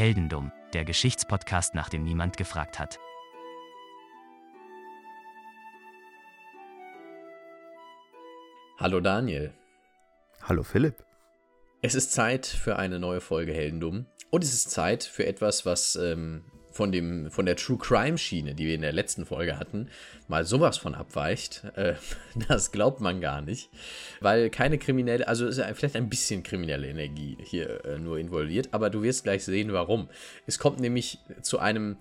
Heldendum, der Geschichtspodcast, nach dem niemand gefragt hat. Hallo Daniel. Hallo Philipp. Es ist Zeit für eine neue Folge Heldendum. Und es ist Zeit für etwas, was ähm, von, dem, von der True Crime Schiene, die wir in der letzten Folge hatten, mal sowas von abweicht. Äh, das glaubt man gar nicht. Weil keine kriminelle, also ist vielleicht ein bisschen kriminelle Energie hier äh, nur involviert, aber du wirst gleich sehen, warum. Es kommt nämlich zu einem,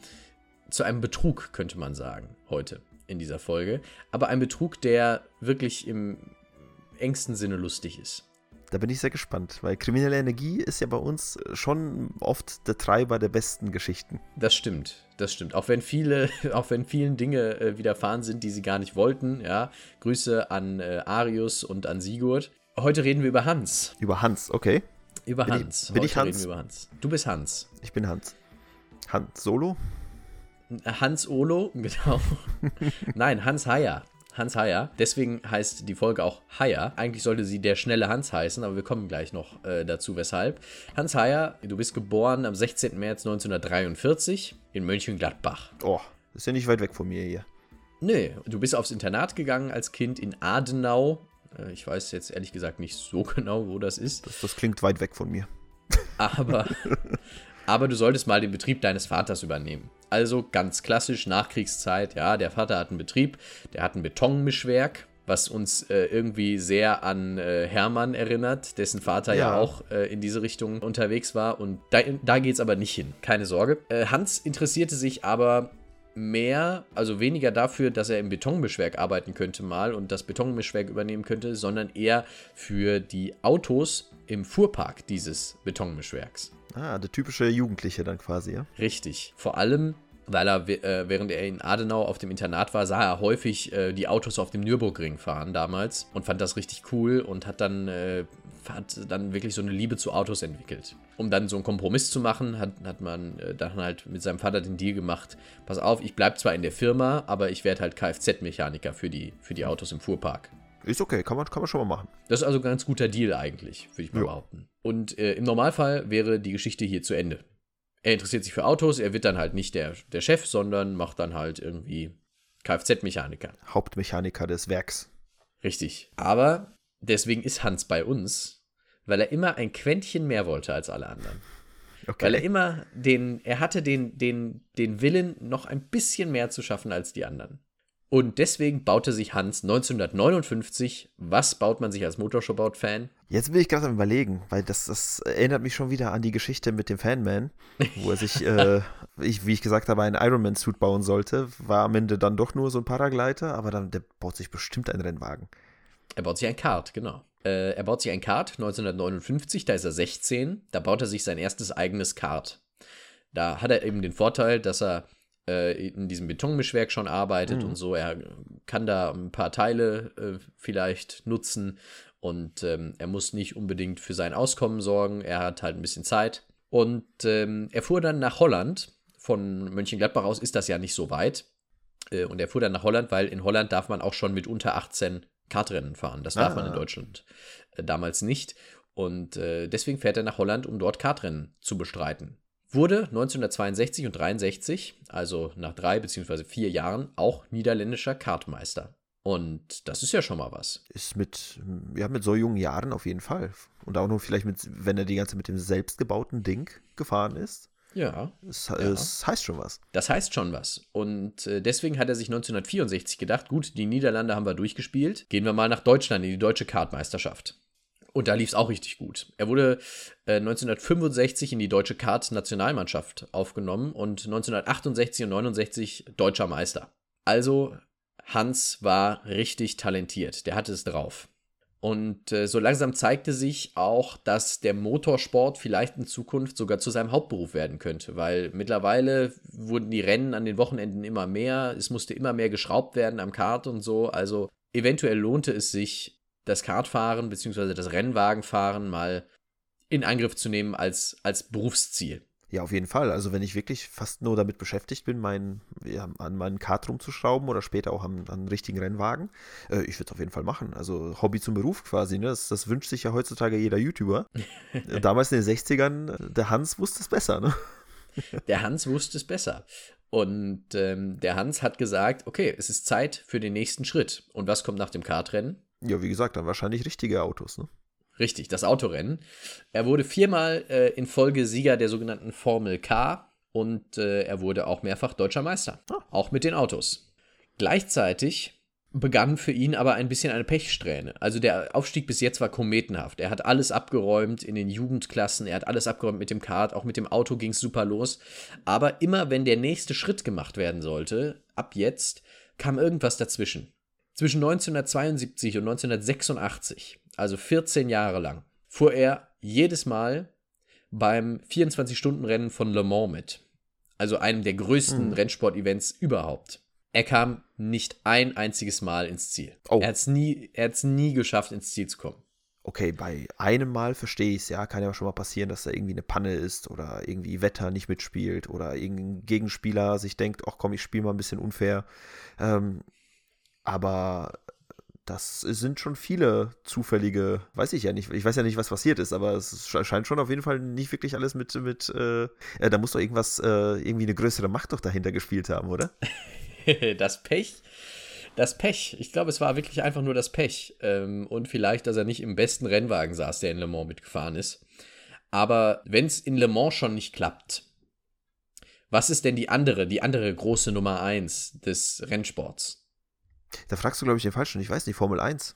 zu einem Betrug, könnte man sagen, heute in dieser Folge. Aber ein Betrug, der wirklich im engsten Sinne lustig ist. Da bin ich sehr gespannt, weil kriminelle Energie ist ja bei uns schon oft der Treiber der besten Geschichten. Das stimmt, das stimmt. Auch wenn viele, auch wenn vielen Dinge äh, widerfahren sind, die sie gar nicht wollten, ja. Grüße an äh, Arius und an Sigurd. Heute reden wir über Hans. Über Hans, okay. Über bin Hans. Ich, bin Heute ich Hans? reden wir über Hans. Du bist Hans. Ich bin Hans. Hans Solo? Hans Olo, genau. Nein, Hans Heyer. Hans Heyer. Deswegen heißt die Folge auch Heyer. Eigentlich sollte sie der schnelle Hans heißen, aber wir kommen gleich noch äh, dazu, weshalb. Hans Heyer, du bist geboren am 16. März 1943 in Mönchengladbach. Oh, ist ja nicht weit weg von mir hier. Nee, du bist aufs Internat gegangen als Kind in Adenau. Äh, Ich weiß jetzt ehrlich gesagt nicht so genau, wo das ist. Das, das klingt weit weg von mir. Aber, aber du solltest mal den Betrieb deines Vaters übernehmen. Also ganz klassisch Nachkriegszeit, ja, der Vater hat einen Betrieb, der hat ein Betonmischwerk, was uns äh, irgendwie sehr an äh, Hermann erinnert, dessen Vater ja, Ja. auch äh, in diese Richtung unterwegs war. Und da, da geht es aber nicht hin, keine Sorge. Äh, Hans interessierte sich aber mehr, also weniger dafür, dass er im Betonmischwerk arbeiten könnte mal und das Betonmischwerk übernehmen könnte, sondern eher für die Autos im Fuhrpark dieses Betonmischwerks. Ah, der typische Jugendliche dann quasi, ja? Richtig. Vor allem, weil er, äh, während er in Adenau auf dem Internat war, sah er häufig äh, die Autos auf dem Nürburgring fahren damals und fand das richtig cool und hat dann, äh, hat dann wirklich so eine Liebe zu Autos entwickelt. Um dann so einen Kompromiss zu machen, hat, hat man äh, dann halt mit seinem Vater den Deal gemacht, pass auf, ich bleib zwar in der Firma, aber ich werde halt Kfz-Mechaniker für die, für die Autos im Fuhrpark. Ist okay, kann man, kann man schon mal machen. Das ist also ein ganz guter Deal eigentlich, würde ich mal Ja. behaupten. Und äh, im Normalfall wäre die Geschichte hier zu Ende. Er interessiert sich für Autos, er wird dann halt nicht der, der Chef, sondern macht dann halt irgendwie Kfz-Mechaniker. Hauptmechaniker des Werks. Richtig. Aber deswegen ist Hans bei uns, weil er immer ein Quäntchen mehr wollte als alle anderen. Okay. Weil er immer den, er hatte den, den, den Willen, noch ein bisschen mehr zu schaffen als die anderen. Und deswegen baute sich Hans 1959, was baut man sich als Motorshowbout-Fan? Jetzt will ich gerade am überlegen, weil das, das erinnert mich schon wieder an die Geschichte mit dem Fanman, wo er sich, äh, ich, wie ich gesagt habe, einen Ironman-Suit bauen sollte. War am Ende dann doch nur so ein Paragleiter, aber dann der baut sich bestimmt einen Rennwagen. Er baut sich ein Kart, genau. Äh, er baut sich ein Kart 1959, da ist er 16, da baut er sich sein erstes eigenes Kart. Da hat er eben den Vorteil, dass er äh, in diesem Betonmischwerk schon arbeitet und so. Er kann da ein paar Teile äh, vielleicht nutzen und ähm, er muss nicht unbedingt für sein Auskommen sorgen. Er hat halt ein bisschen Zeit. Und ähm, er fuhr dann nach Holland. Von Mönchengladbach aus ist das ja nicht so weit. Äh, und er fuhr dann nach Holland, weil in Holland darf man auch schon mit unter 18 Kartrennen fahren. Das darf Ah. man in Deutschland äh, damals nicht. Und äh, deswegen fährt er nach Holland, um dort Kartrennen zu bestreiten. Wurde 1962 und 63, also nach drei beziehungsweise vier Jahren, auch niederländischer Kartmeister. Und das ist ja schon mal was. Ist mit, ja, mit so jungen Jahren auf jeden Fall. Und auch nur vielleicht mit, wenn er die ganze mit dem selbstgebauten Ding gefahren ist. Ja, Es, es heißt schon was. Das heißt schon was. Und äh, deswegen hat er sich 1964 gedacht, gut, die Niederlande haben wir durchgespielt, gehen wir mal nach Deutschland in die deutsche Kartmeisterschaft. Und da lief es auch richtig gut. Er wurde äh, 1965 in die deutsche Kart-Nationalmannschaft aufgenommen und 1968 und 69 deutscher Meister. Also Hans war richtig talentiert. Der hatte es drauf. Und äh, so langsam zeigte sich auch, dass der Motorsport vielleicht in Zukunft sogar zu seinem Hauptberuf werden könnte, weil mittlerweile wurden die Rennen an den Wochenenden immer mehr, es musste immer mehr geschraubt werden am Kart und so. Also eventuell lohnte es sich, das Kartfahren bzw. das Rennwagenfahren mal in Angriff zu nehmen als, als Berufsziel. Ja, auf jeden Fall. Also wenn ich wirklich fast nur damit beschäftigt bin, mein, ja, an meinen Kart rumzuschrauben oder später auch an, an richtigen Rennwagen, äh, ich würde es auf jeden Fall machen. Also Hobby zum Beruf quasi, ne? Das, das wünscht sich ja heutzutage jeder YouTuber. Äh, Damals in den 60ern, äh, der Hans wusste es besser, ne? Der Hans wusste es besser. Und ähm, der Hans hat gesagt, okay, es ist Zeit für den nächsten Schritt. Und was kommt nach dem Kartrennen? Ja, wie gesagt, dann wahrscheinlich richtige Autos, ne? Richtig, das Autorennen. Er wurde viermal äh, in Folge Sieger der sogenannten Formel K und äh, er wurde auch mehrfach deutscher Meister. Ah. Auch mit den Autos. Gleichzeitig begann für ihn aber ein bisschen eine Pechsträhne. Also der Aufstieg bis jetzt war kometenhaft. Er hat alles abgeräumt in den Jugendklassen, er hat alles abgeräumt mit dem Kart, auch mit dem Auto ging es super los. Aber immer wenn der nächste Schritt gemacht werden sollte, ab jetzt, kam irgendwas dazwischen. Zwischen 1972 und 1986, also 14 Jahre lang, fuhr er jedes Mal beim 24-Stunden-Rennen von Le Mans mit. Also einem der größten mhm. Rennsport-Events überhaupt. Er kam nicht ein einziges Mal ins Ziel. Oh. Er hat es nie, nie geschafft, ins Ziel zu kommen. Okay, bei einem Mal verstehe ich es, ja, kann ja schon mal passieren, dass da irgendwie eine Panne ist oder irgendwie Wetter nicht mitspielt oder irgendein Gegenspieler sich denkt, ach komm, ich spiele mal ein bisschen unfair. Ähm, aber das sind schon viele zufällige, weiß ich ja nicht, ich weiß ja nicht, was passiert ist, aber es scheint schon auf jeden Fall nicht wirklich alles mit, mit äh, äh, da muss doch irgendwas, äh, irgendwie eine größere Macht doch dahinter gespielt haben, oder? das Pech. Das Pech. Ich glaube, es war wirklich einfach nur das Pech. Ähm, und vielleicht, dass er nicht im besten Rennwagen saß, der in Le Mans mitgefahren ist. Aber wenn es in Le Mans schon nicht klappt, was ist denn die andere, die andere große Nummer 1 des Rennsports? Da fragst du, glaube ich, den Falschen. Ich weiß nicht, Formel 1.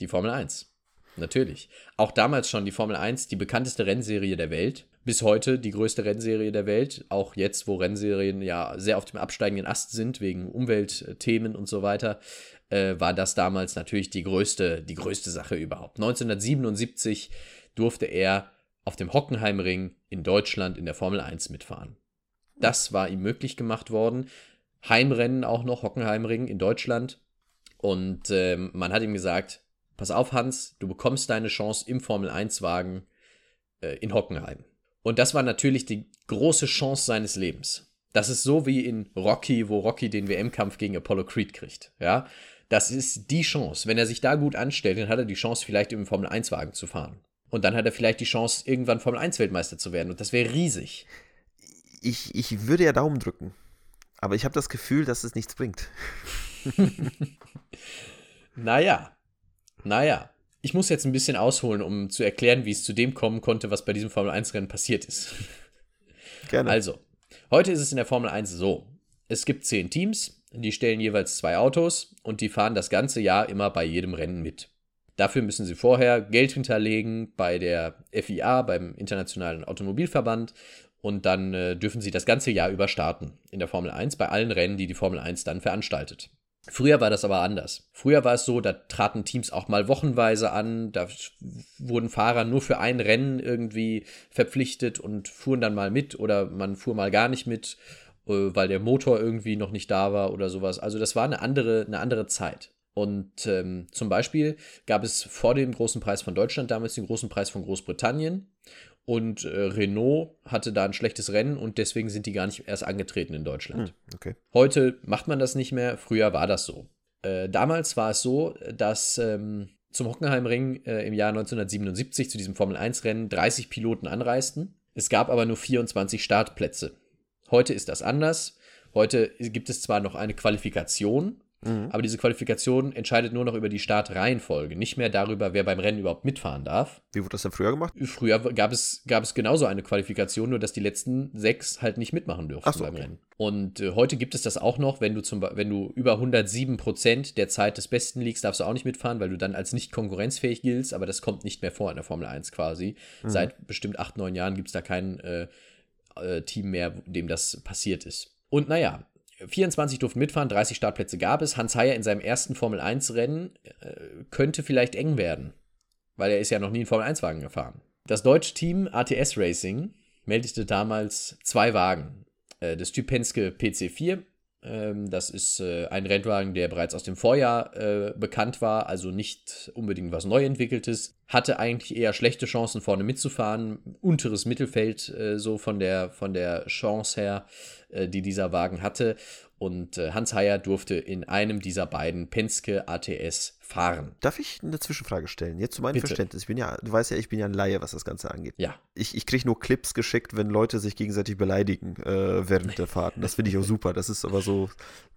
Die Formel 1. Natürlich. Auch damals schon die Formel 1, die bekannteste Rennserie der Welt bis heute die größte Rennserie der Welt. Auch jetzt, wo Rennserien ja sehr auf dem absteigenden Ast sind, wegen Umweltthemen und so weiter, äh, war das damals natürlich die größte, die größte Sache überhaupt. 1977 durfte er auf dem Hockenheimring in Deutschland in der Formel 1 mitfahren. Das war ihm möglich gemacht worden. Heimrennen auch noch, Hockenheimring in Deutschland. Und äh, man hat ihm gesagt, pass auf Hans, du bekommst deine Chance im Formel 1-Wagen äh, in Hockenheim. Und das war natürlich die große Chance seines Lebens. Das ist so wie in Rocky, wo Rocky den WM-Kampf gegen Apollo Creed kriegt. Ja, das ist die Chance. Wenn er sich da gut anstellt, dann hat er die Chance, vielleicht im Formel-1-Wagen zu fahren. Und dann hat er vielleicht die Chance, irgendwann Formel-1-Weltmeister zu werden. Und das wäre riesig. Ich, ich würde ja Daumen drücken. Aber ich habe das Gefühl, dass es nichts bringt. naja. Naja ich muss jetzt ein bisschen ausholen, um zu erklären, wie es zu dem kommen konnte, was bei diesem Formel 1-Rennen passiert ist. Gerne. Also, heute ist es in der Formel 1 so: Es gibt zehn Teams, die stellen jeweils zwei Autos und die fahren das ganze Jahr immer bei jedem Rennen mit. Dafür müssen sie vorher Geld hinterlegen bei der FIA, beim Internationalen Automobilverband, und dann äh, dürfen sie das ganze Jahr über starten in der Formel 1 bei allen Rennen, die die Formel 1 dann veranstaltet. Früher war das aber anders. Früher war es so, da traten Teams auch mal wochenweise an, da wurden Fahrer nur für ein Rennen irgendwie verpflichtet und fuhren dann mal mit oder man fuhr mal gar nicht mit, äh, weil der Motor irgendwie noch nicht da war oder sowas. Also das war eine andere, eine andere Zeit. Und ähm, zum Beispiel gab es vor dem großen Preis von Deutschland damals den großen Preis von Großbritannien. Und äh, Renault hatte da ein schlechtes Rennen und deswegen sind die gar nicht erst angetreten in Deutschland. Hm, okay. Heute macht man das nicht mehr, früher war das so. Äh, damals war es so, dass ähm, zum Hockenheimring äh, im Jahr 1977 zu diesem Formel-1-Rennen 30 Piloten anreisten. Es gab aber nur 24 Startplätze. Heute ist das anders. Heute gibt es zwar noch eine Qualifikation, Mhm. Aber diese Qualifikation entscheidet nur noch über die Startreihenfolge, nicht mehr darüber, wer beim Rennen überhaupt mitfahren darf. Wie wurde das denn früher gemacht? Früher gab es, gab es genauso eine Qualifikation, nur dass die letzten sechs halt nicht mitmachen dürfen so, beim okay. Rennen. Und äh, heute gibt es das auch noch, wenn du zum wenn du über 107 Prozent der Zeit des Besten liegst, darfst du auch nicht mitfahren, weil du dann als nicht konkurrenzfähig giltst, aber das kommt nicht mehr vor in der Formel 1 quasi. Mhm. Seit bestimmt acht, neun Jahren gibt es da kein äh, äh, Team mehr, dem das passiert ist. Und naja, 24 durften mitfahren, 30 Startplätze gab es. Hans Heyer in seinem ersten Formel-1-Rennen äh, könnte vielleicht eng werden, weil er ist ja noch nie einen Formel-1-Wagen gefahren. Das deutsche Team ATS Racing meldete damals zwei Wagen. Äh, das Typ Penske PC4, ähm, das ist äh, ein Rennwagen, der bereits aus dem Vorjahr äh, bekannt war, also nicht unbedingt was neu entwickeltes, hatte eigentlich eher schlechte Chancen vorne mitzufahren, unteres Mittelfeld äh, so von der, von der Chance her, äh, die dieser Wagen hatte. Und äh, Hans Heyer durfte in einem dieser beiden Penske ATS fahren. Darf ich eine Zwischenfrage stellen? Jetzt zu meinem Bitte. Verständnis. Ich bin ja, du weißt ja, ich bin ja ein Laie, was das Ganze angeht. Ja. Ich, ich kriege nur Clips geschickt, wenn Leute sich gegenseitig beleidigen äh, während der Fahrten. Das finde ich auch super. Das ist aber so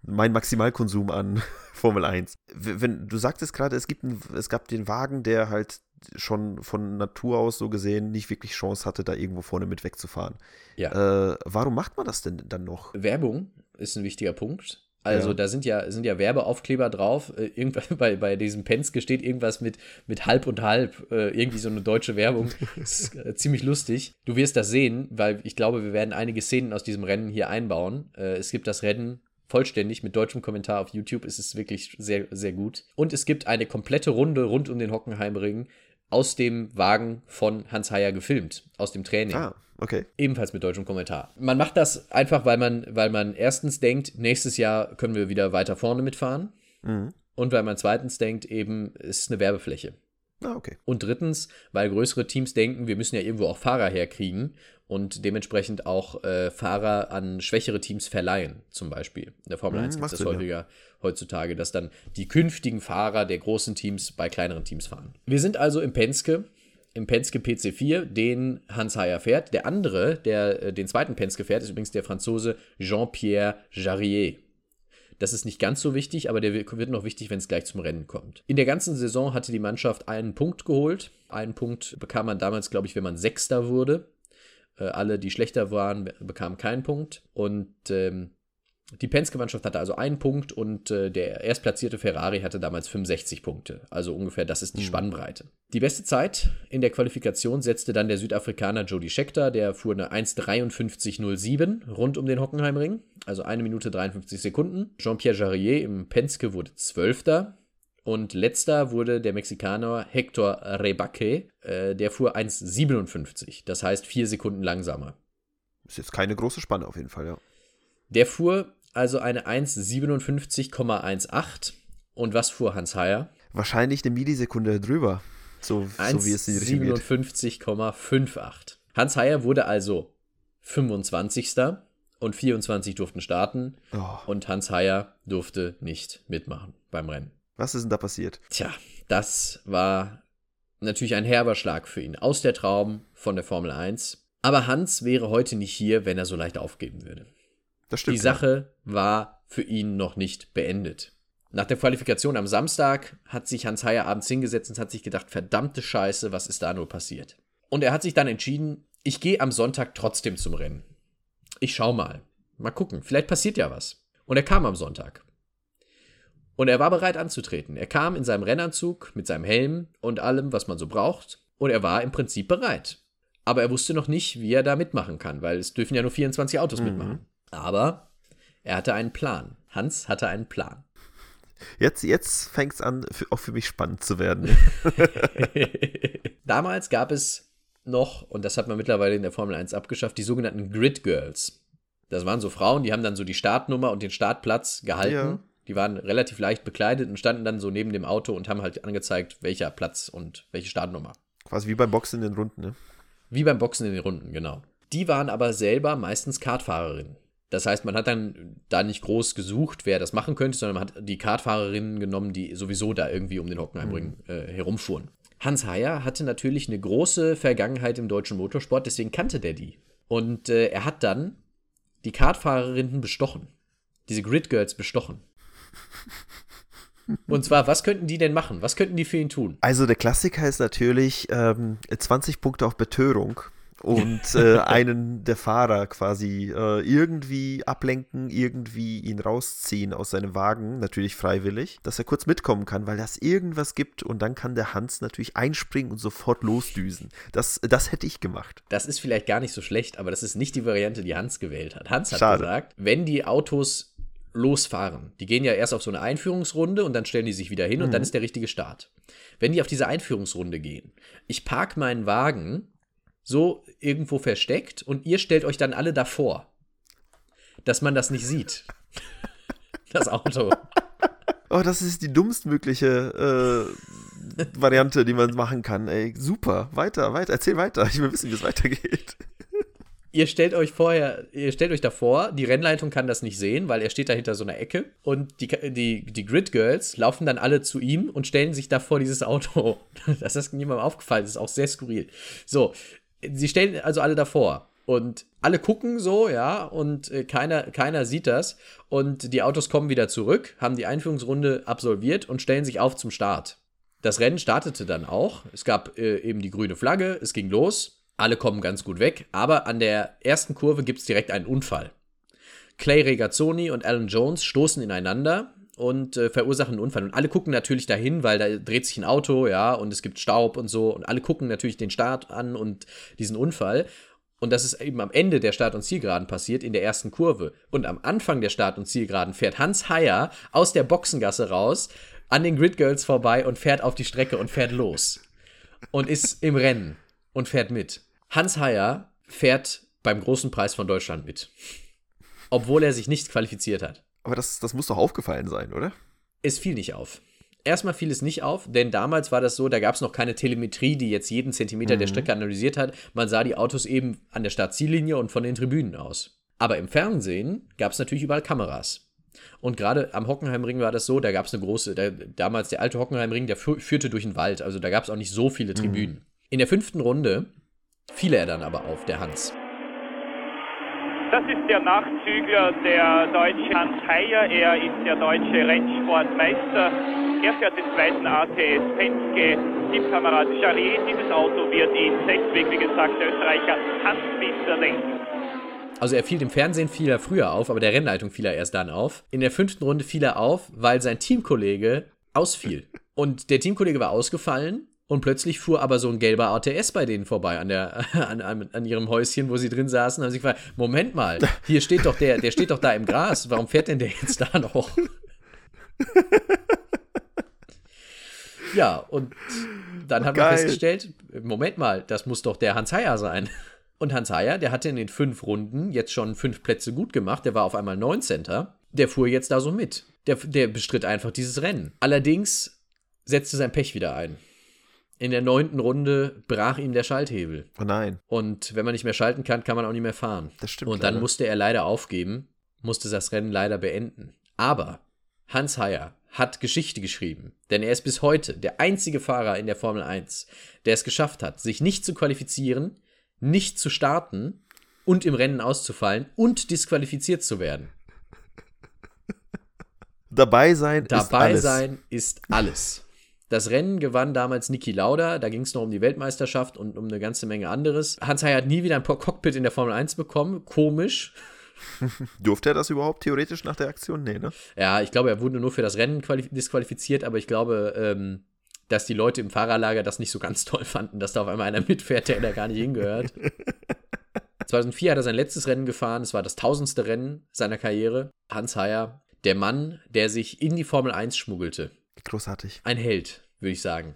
mein Maximalkonsum an Formel 1. W- Wenn du sagtest gerade, es gibt einen, es gab den Wagen, der halt schon von Natur aus so gesehen nicht wirklich Chance hatte, da irgendwo vorne mit wegzufahren. Ja. Äh, warum macht man das denn dann noch? Werbung ist ein wichtiger Punkt. Also Ja. da sind ja, sind ja Werbeaufkleber drauf. Äh, irgendwas, bei, bei diesem Penske steht irgendwas mit, mit halb und halb. Äh, irgendwie so eine deutsche Werbung. Das ist äh, ziemlich lustig. Du wirst das sehen, weil ich glaube, wir werden einige Szenen aus diesem Rennen hier einbauen. Äh, es gibt das Rennen vollständig mit deutschem Kommentar auf YouTube. Es ist wirklich sehr, sehr gut. Und es gibt eine komplette Runde rund um den Hockenheimring aus dem Wagen von Hans Heyer gefilmt, aus dem Training. Ah, okay. Ebenfalls mit deutschem Kommentar. Man macht das einfach, weil man, weil man erstens denkt, nächstes Jahr können wir wieder weiter vorne mitfahren. Mhm. Und weil man zweitens denkt, eben, es ist eine Werbefläche. Ah, okay. Und drittens, weil größere Teams denken, wir müssen ja irgendwo auch Fahrer herkriegen und dementsprechend auch äh, Fahrer an schwächere Teams verleihen, zum Beispiel. In der Formel Mhm, 1 gibt es ja. häufiger heutzutage, dass dann die künftigen Fahrer der großen Teams bei kleineren Teams fahren. Wir sind also im Penske, im Penske PC4, den Hans Heyer fährt. Der andere, der äh, den zweiten Penske fährt, ist übrigens der Franzose Jean-Pierre Jarrier. Das ist nicht ganz so wichtig, aber der wird noch wichtig, wenn es gleich zum Rennen kommt. In der ganzen Saison hatte die Mannschaft einen Punkt geholt. Einen Punkt bekam man damals, glaube ich, wenn man Sechster wurde. Äh, alle, die schlechter waren, bekamen keinen Punkt. Und ähm, die Penske-Mannschaft hatte also einen Punkt und äh, der erstplatzierte Ferrari hatte damals 65 Punkte. Also ungefähr das ist die Spannbreite. Die beste Zeit in der Qualifikation setzte dann der Südafrikaner Jody Scheckter. Der fuhr eine 1,53,07 rund um den Hockenheimring. Also eine Minute 53 Sekunden. Jean-Pierre Jarrier im Penske wurde Zwölfter. Und letzter wurde der Mexikaner Hector Rebaque. Äh, der fuhr 1,57. Das heißt vier Sekunden langsamer. Ist jetzt keine große Spanne auf jeden Fall, ja. Der fuhr also eine 1,57,18. Und was fuhr Hans Heyer? Wahrscheinlich eine Millisekunde drüber. So, so wie es die Richtung geht. 1,57,58. Hans Heyer wurde also 25. und 24 durften starten Oh, und Hans Heyer durfte nicht mitmachen beim Rennen. was ist denn da passiert? Tja, das war natürlich ein herber Schlag für ihn. Aus der Traum von der Formel 1. Aber Hans wäre heute nicht hier, wenn er so leicht aufgeben würde. Das stimmt. Die Sache war für ihn noch nicht beendet. Nach der Qualifikation am Samstag hat sich Hans Heyer abends hingesetzt und hat sich gedacht, verdammte Scheiße, was ist da nur passiert? Und er hat sich dann entschieden, ich gehe am Sonntag trotzdem zum Rennen. Ich schau mal. Mal gucken, vielleicht passiert ja was. Und er kam am Sonntag. Und er war bereit anzutreten. Er kam in seinem Rennanzug mit seinem Helm und allem, was man so braucht. Und er war im Prinzip bereit. Aber er wusste noch nicht, wie er da mitmachen kann, weil es dürfen ja nur 24 Autos mitmachen. Aber er hatte einen Plan. Hans hatte einen Plan. Jetzt, jetzt fängt es an, für, auch für mich spannend zu werden. Damals gab es noch, und das hat man mittlerweile in der Formel 1 abgeschafft, die sogenannten Grid Girls. Das waren so Frauen, die haben dann so die Startnummer und den Startplatz gehalten. Ja. Die waren relativ leicht bekleidet und standen dann so neben dem Auto und haben halt angezeigt, welcher Platz und welche Startnummer. Quasi wie beim Boxen in den Runden, ne? Wie beim Boxen in den Runden, genau. Die waren aber selber meistens Kartfahrerinnen. Das heißt, man hat dann da nicht groß gesucht, wer das machen könnte, sondern man hat die Kartfahrerinnen genommen, die sowieso da irgendwie um den Hockenheimring äh, herumfuhren. Hans Heyer hatte natürlich eine große Vergangenheit im deutschen Motorsport, deswegen kannte der die. Und äh, er hat dann die Kartfahrerinnen bestochen. Diese Grid Girls bestochen. Und zwar, was könnten die denn machen? Was könnten die für ihn tun? Also der Klassiker ist natürlich ähm, 20 Punkte auf Betörung und äh, einen der Fahrer quasi äh, irgendwie ablenken, irgendwie ihn rausziehen aus seinem Wagen, natürlich freiwillig, dass er kurz mitkommen kann, weil das irgendwas gibt und dann kann der Hans natürlich einspringen und sofort losdüsen. Das, das hätte ich gemacht. Das ist vielleicht gar nicht so schlecht, aber das ist nicht die Variante, die Hans gewählt hat. Hans hat Schade. gesagt, wenn die Autos losfahren, die gehen ja erst auf so eine Einführungsrunde und dann stellen die sich wieder hin und dann ist der richtige Start. Wenn die auf diese Einführungsrunde gehen, ich park meinen Wagen so irgendwo versteckt und ihr stellt euch dann alle davor, dass man das nicht sieht. Das Auto. Oh, das ist die dummstmögliche äh, Variante, die man machen kann. Ey, super. Weiter, weiter. Erzähl weiter. Ich will wissen, wie es weitergeht. Ihr stellt euch vorher, ihr stellt euch davor, die Rennleitung kann das nicht sehen, weil er steht da hinter so einer Ecke und die, die, die Grid Girls laufen dann alle zu ihm und stellen sich da vor dieses Auto. Das ist niemandem aufgefallen, das ist auch sehr skurril. So, sie stellen also alle davor und alle gucken so, ja, und äh, keiner, keiner sieht das. Und die Autos kommen wieder zurück, haben die Einführungsrunde absolviert und stellen sich auf zum Start. Das Rennen startete dann auch. Es gab äh, eben die grüne Flagge, es ging los. Alle kommen ganz gut weg, aber an der ersten Kurve gibt es direkt einen Unfall. Clay Regazzoni und Alan Jones stoßen ineinander und äh, verursachen einen Unfall. Und alle gucken natürlich dahin, weil da dreht sich ein Auto, ja, und es gibt Staub und so. Und alle gucken natürlich den Start an und diesen Unfall. Und das ist eben am Ende der Start- und Zielgeraden passiert, in der ersten Kurve. Und am Anfang der Start- und Zielgeraden fährt Hans Heyer aus der Boxengasse raus, an den Grid Girls vorbei und fährt auf die Strecke und fährt los. Und ist im Rennen und fährt mit. Hans Heyer fährt beim großen Preis von Deutschland mit. Obwohl er sich nicht qualifiziert hat. Aber das, das muss doch aufgefallen sein, oder? Es fiel nicht auf. Erstmal fiel es nicht auf, denn damals war das so, da gab es noch keine Telemetrie, die jetzt jeden Zentimeter mhm. der Strecke analysiert hat. Man sah die Autos eben an der Startziellinie und von den Tribünen aus. Aber im Fernsehen gab es natürlich überall Kameras. Und gerade am Hockenheimring war das so, da gab es eine große, da, damals der alte Hockenheimring, der führte durch den Wald, also da gab es auch nicht so viele mhm. Tribünen. Mhm. In der fünften Runde fiel er dann aber auf, der Hans. Das ist der Nachzügler, der deutsche Hans Heyer. Er ist der deutsche Rennsportmeister. Er fährt den zweiten ATS Penske. Teamkamerad Charrier. Dieses Auto wird in sechsweg, wie gesagt, der Österreicher Hans Winter lenken. Also er fiel im Fernsehen fiel er früher auf, aber der Rennleitung fiel er erst dann auf. In der fünften Runde fiel er auf, weil sein Teamkollege ausfiel. Und der Teamkollege war ausgefallen und plötzlich fuhr aber so ein gelber ATS bei denen vorbei an, der, an, an, an ihrem Häuschen, wo sie drin saßen, haben sich gefragt, Moment mal, hier steht doch der, der steht doch da im Gras, warum fährt denn der jetzt da noch? ja, und dann hat man festgestellt, Moment mal, das muss doch der Hans Heyer sein. Und Hans Heyer, der hatte in den fünf Runden jetzt schon fünf Plätze gut gemacht, der war auf einmal 19. Der fuhr jetzt da so mit. Der, der bestritt einfach dieses Rennen. Allerdings setzte sein Pech wieder ein in der neunten Runde brach ihm der Schalthebel. Oh nein. Und wenn man nicht mehr schalten kann, kann man auch nicht mehr fahren. Das stimmt. Und dann leider. musste er leider aufgeben, musste das Rennen leider beenden. Aber Hans Heyer hat Geschichte geschrieben, denn er ist bis heute der einzige Fahrer in der Formel 1, der es geschafft hat, sich nicht zu qualifizieren, nicht zu starten und im Rennen auszufallen und disqualifiziert zu werden. Dabei sein Dabei ist alles. Dabei sein ist alles. Das Rennen gewann damals Niki Lauda, da ging es noch um die Weltmeisterschaft und um eine ganze Menge anderes. Hans Heyer hat nie wieder ein Cockpit in der Formel 1 bekommen, komisch. Durfte er das überhaupt theoretisch nach der Aktion? Nee, ne? Ja, ich glaube, er wurde nur für das Rennen disqualifiziert, aber ich glaube, ähm, dass die Leute im Fahrerlager das nicht so ganz toll fanden, dass da auf einmal einer mitfährt, der da gar nicht hingehört. 2004 hat er sein letztes Rennen gefahren, es war das tausendste Rennen seiner Karriere. Hans Heyer, der Mann, der sich in die Formel 1 schmuggelte. Großartig. Ein Held, würde ich sagen.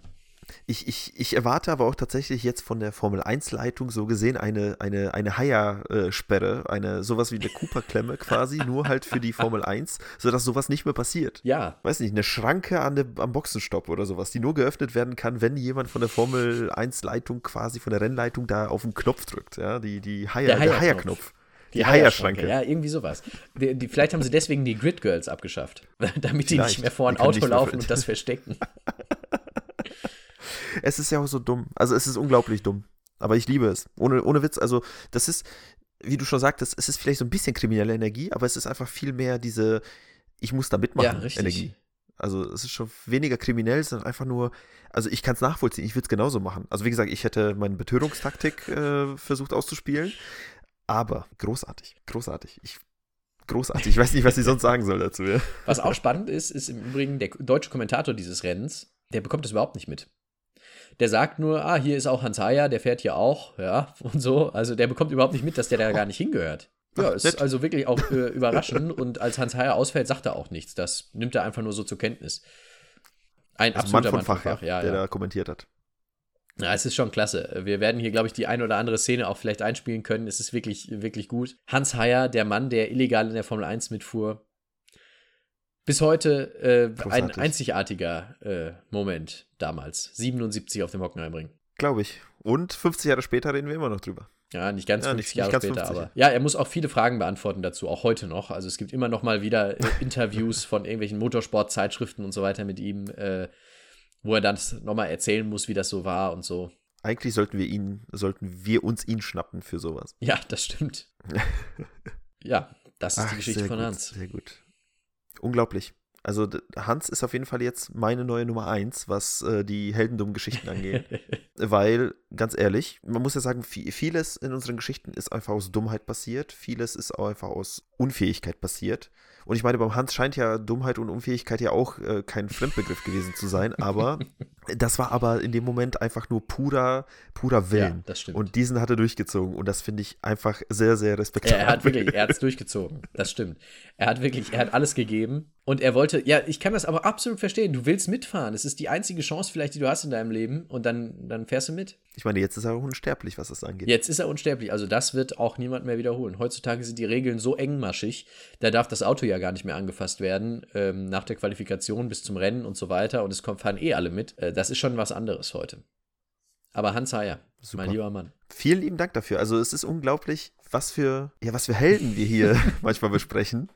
Ich, ich, ich erwarte aber auch tatsächlich jetzt von der Formel 1-Leitung so gesehen eine, eine, eine Haier-Sperre, eine, sowas wie eine Cooper-Klemme quasi, nur halt für die Formel 1, sodass sowas nicht mehr passiert. Ja. Weiß nicht, eine Schranke an der, am Boxenstopp oder sowas, die nur geöffnet werden kann, wenn jemand von der Formel 1-Leitung quasi, von der Rennleitung da auf den Knopf drückt, ja, die, die Haier, der Haier-Knopf. Die, Eierschranke. Ja, irgendwie sowas. Die, die, vielleicht haben sie deswegen die Grid Girls abgeschafft, damit die nicht mehr vor ein Auto laufen und das verstecken. es ist ja auch so dumm. Also es ist unglaublich dumm. Aber ich liebe es. Ohne, ohne Witz. Also das ist, wie du schon sagtest, es ist vielleicht so ein bisschen kriminelle Energie, aber es ist einfach viel mehr diese, ich muss da mitmachen, ja, Energie. Also es ist schon weniger kriminell, sondern einfach nur, also ich kann es nachvollziehen, ich würde es genauso machen. Also wie gesagt, ich hätte meine Betörungstaktik äh, versucht auszuspielen, aber großartig, großartig. Ich, großartig. Ich weiß nicht, was ich sonst sagen soll dazu. Ja. Was auch spannend ist, ist im Übrigen der deutsche Kommentator dieses Rennens, der bekommt das überhaupt nicht mit. Der sagt nur, ah, hier ist auch Hans Heyer, der fährt hier auch, ja, und so. Also der bekommt überhaupt nicht mit, dass der da gar nicht hingehört. Ja, Ach, ist also wirklich auch äh, überraschend. Und als Hans Heyer ausfällt, sagt er auch nichts. Das nimmt er einfach nur so zur Kenntnis. Ein also absoluter Mann von Fach, Fach ja, der ja. da kommentiert hat. Ja, es ist schon klasse. Wir werden hier, glaube ich, die eine oder andere Szene auch vielleicht einspielen können. Es ist wirklich, wirklich gut. Hans Heyer, der Mann, der illegal in der Formel 1 mitfuhr. Bis heute äh, ein einzigartiger äh, Moment damals. 77 auf dem Hockenheimring. Glaube ich. Und 50 Jahre später reden wir immer noch drüber. Ja, nicht ganz Ja, 50 nicht- nicht Jahre ganz später, 50. aber ja, er muss auch viele Fragen beantworten dazu, auch heute noch. Also es gibt immer noch mal wieder äh, Interviews von irgendwelchen Motorsportzeitschriften und so weiter mit ihm, äh, wo er dann nochmal erzählen muss, wie das so war und so. Eigentlich sollten wir ihn, sollten wir uns ihn schnappen für sowas. Ja, das stimmt. ja, das ist die Ach, Geschichte sehr von gut, Hans. Sehr gut. Unglaublich. Also Hans ist auf jeden Fall jetzt meine neue Nummer eins, was äh, die heldendummen Geschichten angeht. Weil, ganz ehrlich, man muss ja sagen, vi- vieles in unseren Geschichten ist einfach aus Dummheit passiert, vieles ist auch einfach aus Unfähigkeit passiert. Und ich meine, beim Hans scheint ja Dummheit und Unfähigkeit ja auch äh, kein Fremdbegriff gewesen zu sein, aber das war aber in dem Moment einfach nur purer, purer Willen. Ja, das stimmt. Und diesen hat er durchgezogen und das finde ich einfach sehr, sehr respektabel. er hat wirklich, er hat es durchgezogen. Das stimmt. Er hat wirklich, er hat alles gegeben. Und er wollte, ja, ich kann das aber absolut verstehen. Du willst mitfahren. Es ist die einzige Chance vielleicht, die du hast in deinem Leben. Und dann, dann fährst du mit. Ich meine, jetzt ist er auch unsterblich, was das angeht. Jetzt ist er unsterblich. Also das wird auch niemand mehr wiederholen. Heutzutage sind die Regeln so engmaschig, da darf das Auto ja gar nicht mehr angefasst werden. Ähm, nach der Qualifikation bis zum Rennen und so weiter. Und es kommen, fahren eh alle mit. Äh, das ist schon was anderes heute. Aber Hans Heyer, Super. mein lieber Mann. Vielen lieben Dank dafür. Also es ist unglaublich, was für, ja, was für Helden wir hier manchmal besprechen.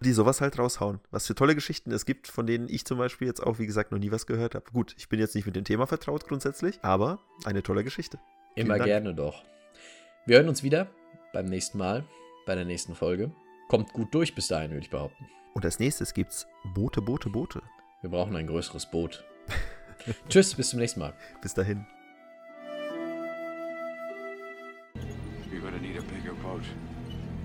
die sowas halt raushauen. Was für tolle Geschichten es gibt, von denen ich zum Beispiel jetzt auch, wie gesagt, noch nie was gehört habe. Gut, ich bin jetzt nicht mit dem Thema vertraut grundsätzlich, aber eine tolle Geschichte. Vielen Immer Dank. gerne doch. Wir hören uns wieder beim nächsten Mal, bei der nächsten Folge. Kommt gut durch bis dahin, würde ich behaupten. Und als nächstes gibt's Boote, Boote, Boote. Wir brauchen ein größeres Boot. Tschüss, bis zum nächsten Mal. Bis dahin.